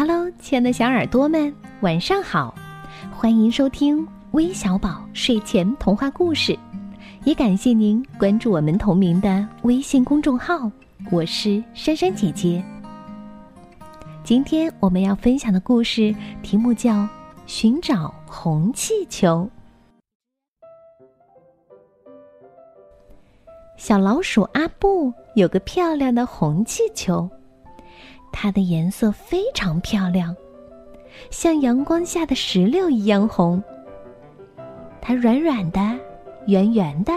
Hello，亲爱的小耳朵们，晚上好！欢迎收听微小宝睡前童话故事，也感谢您关注我们同名的微信公众号。我是珊珊姐姐。今天我们要分享的故事题目叫《寻找红气球》。小老鼠阿布有个漂亮的红气球。它的颜色非常漂亮，像阳光下的石榴一样红。它软软的，圆圆的，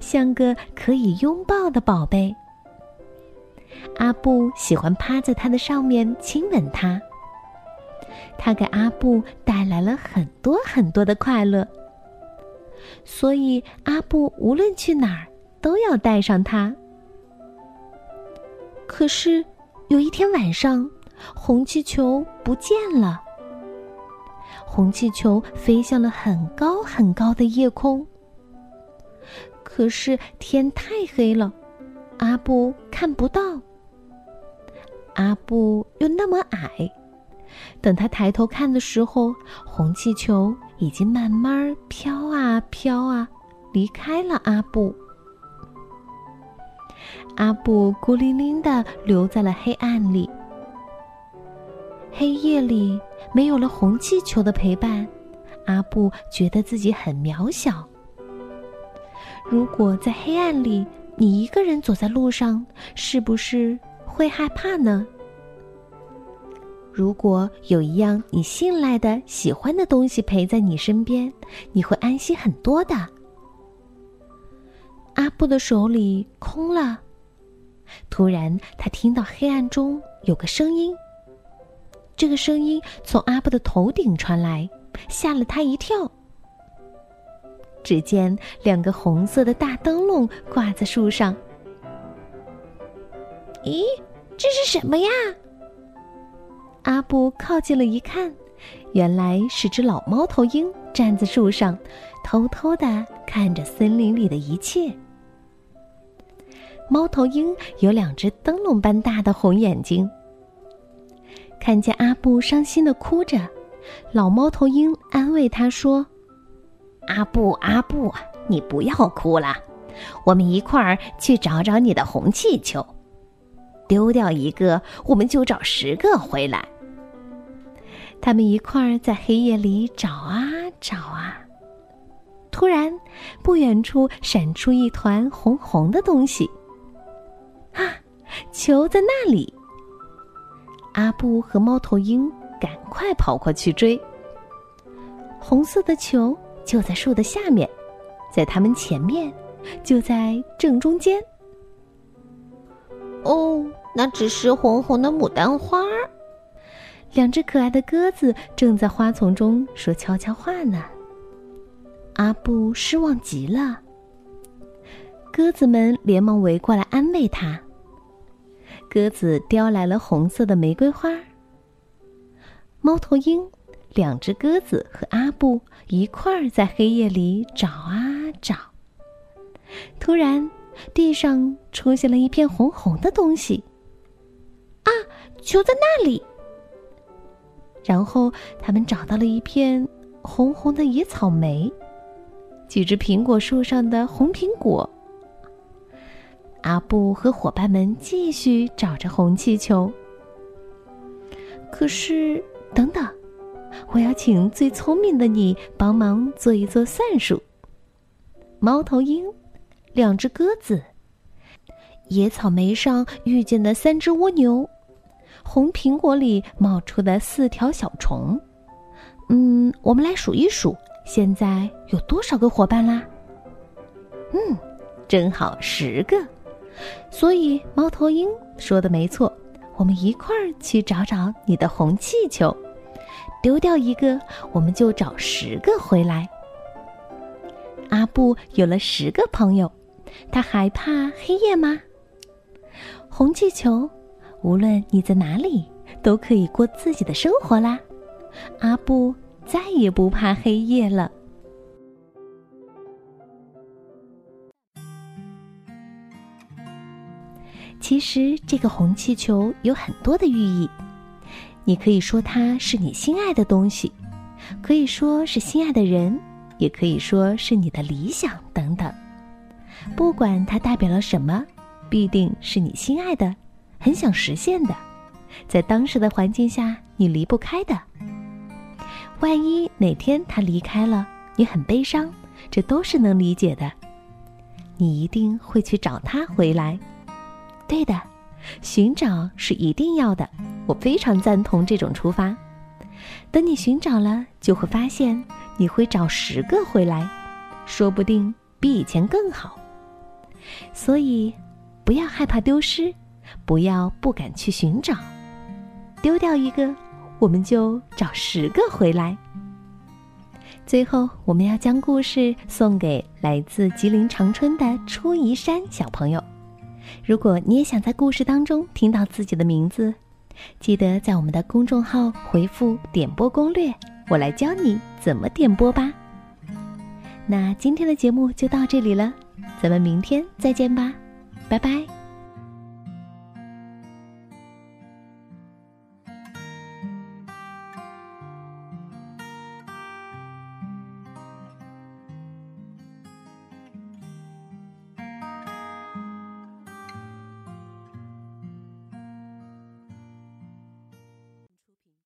像个可以拥抱的宝贝。阿布喜欢趴在它的上面亲吻它。它给阿布带来了很多很多的快乐，所以阿布无论去哪儿都要带上它。可是。有一天晚上，红气球不见了。红气球飞向了很高很高的夜空。可是天太黑了，阿布看不到。阿布又那么矮，等他抬头看的时候，红气球已经慢慢飘啊飘啊，离开了阿布。阿布孤零零的留在了黑暗里。黑夜里没有了红气球的陪伴，阿布觉得自己很渺小。如果在黑暗里你一个人走在路上，是不是会害怕呢？如果有一样你信赖的、喜欢的东西陪在你身边，你会安心很多的。阿布的手里空了。突然，他听到黑暗中有个声音。这个声音从阿布的头顶传来，吓了他一跳。只见两个红色的大灯笼挂在树上。咦，这是什么呀？阿布靠近了一看，原来是只老猫头鹰站在树上，偷偷的看着森林里的一切。猫头鹰有两只灯笼般大的红眼睛。看见阿布伤心的哭着，老猫头鹰安慰他说：“阿布，阿布，你不要哭了，我们一块儿去找找你的红气球。丢掉一个，我们就找十个回来。”他们一块儿在黑夜里找啊找啊。突然，不远处闪出一团红红的东西。啊，球在那里！阿布和猫头鹰赶快跑过去追。红色的球就在树的下面，在他们前面，就在正中间。哦，那只是红红的牡丹花。两只可爱的鸽子正在花丛中说悄悄话呢。阿布失望极了。鸽子们连忙围过来安慰他。鸽子叼来了红色的玫瑰花。猫头鹰、两只鸽子和阿布一块儿在黑夜里找啊找。突然，地上出现了一片红红的东西。啊，球在那里！然后他们找到了一片红红的野草莓，几只苹果树上的红苹果。阿布和伙伴们继续找着红气球。可是，等等，我要请最聪明的你帮忙做一做算术。猫头鹰，两只鸽子，野草莓上遇见的三只蜗牛，红苹果里冒出的四条小虫。嗯，我们来数一数，现在有多少个伙伴啦？嗯，正好十个。所以，猫头鹰说的没错，我们一块儿去找找你的红气球。丢掉一个，我们就找十个回来。阿布有了十个朋友，他害怕黑夜吗？红气球，无论你在哪里，都可以过自己的生活啦。阿布再也不怕黑夜了。其实，这个红气球有很多的寓意。你可以说它是你心爱的东西，可以说是心爱的人，也可以说是你的理想等等。不管它代表了什么，必定是你心爱的，很想实现的，在当时的环境下你离不开的。万一哪天他离开了，你很悲伤，这都是能理解的。你一定会去找他回来，对的，寻找是一定要的。我非常赞同这种出发。等你寻找了，就会发现你会找十个回来，说不定比以前更好。所以，不要害怕丢失，不要不敢去寻找。丢掉一个，我们就找十个回来。最后，我们要将故事送给来自吉林长春的初一山小朋友。如果你也想在故事当中听到自己的名字，记得在我们的公众号回复“点播攻略”，我来教你怎么点播吧。那今天的节目就到这里了，咱们明天再见吧，拜拜。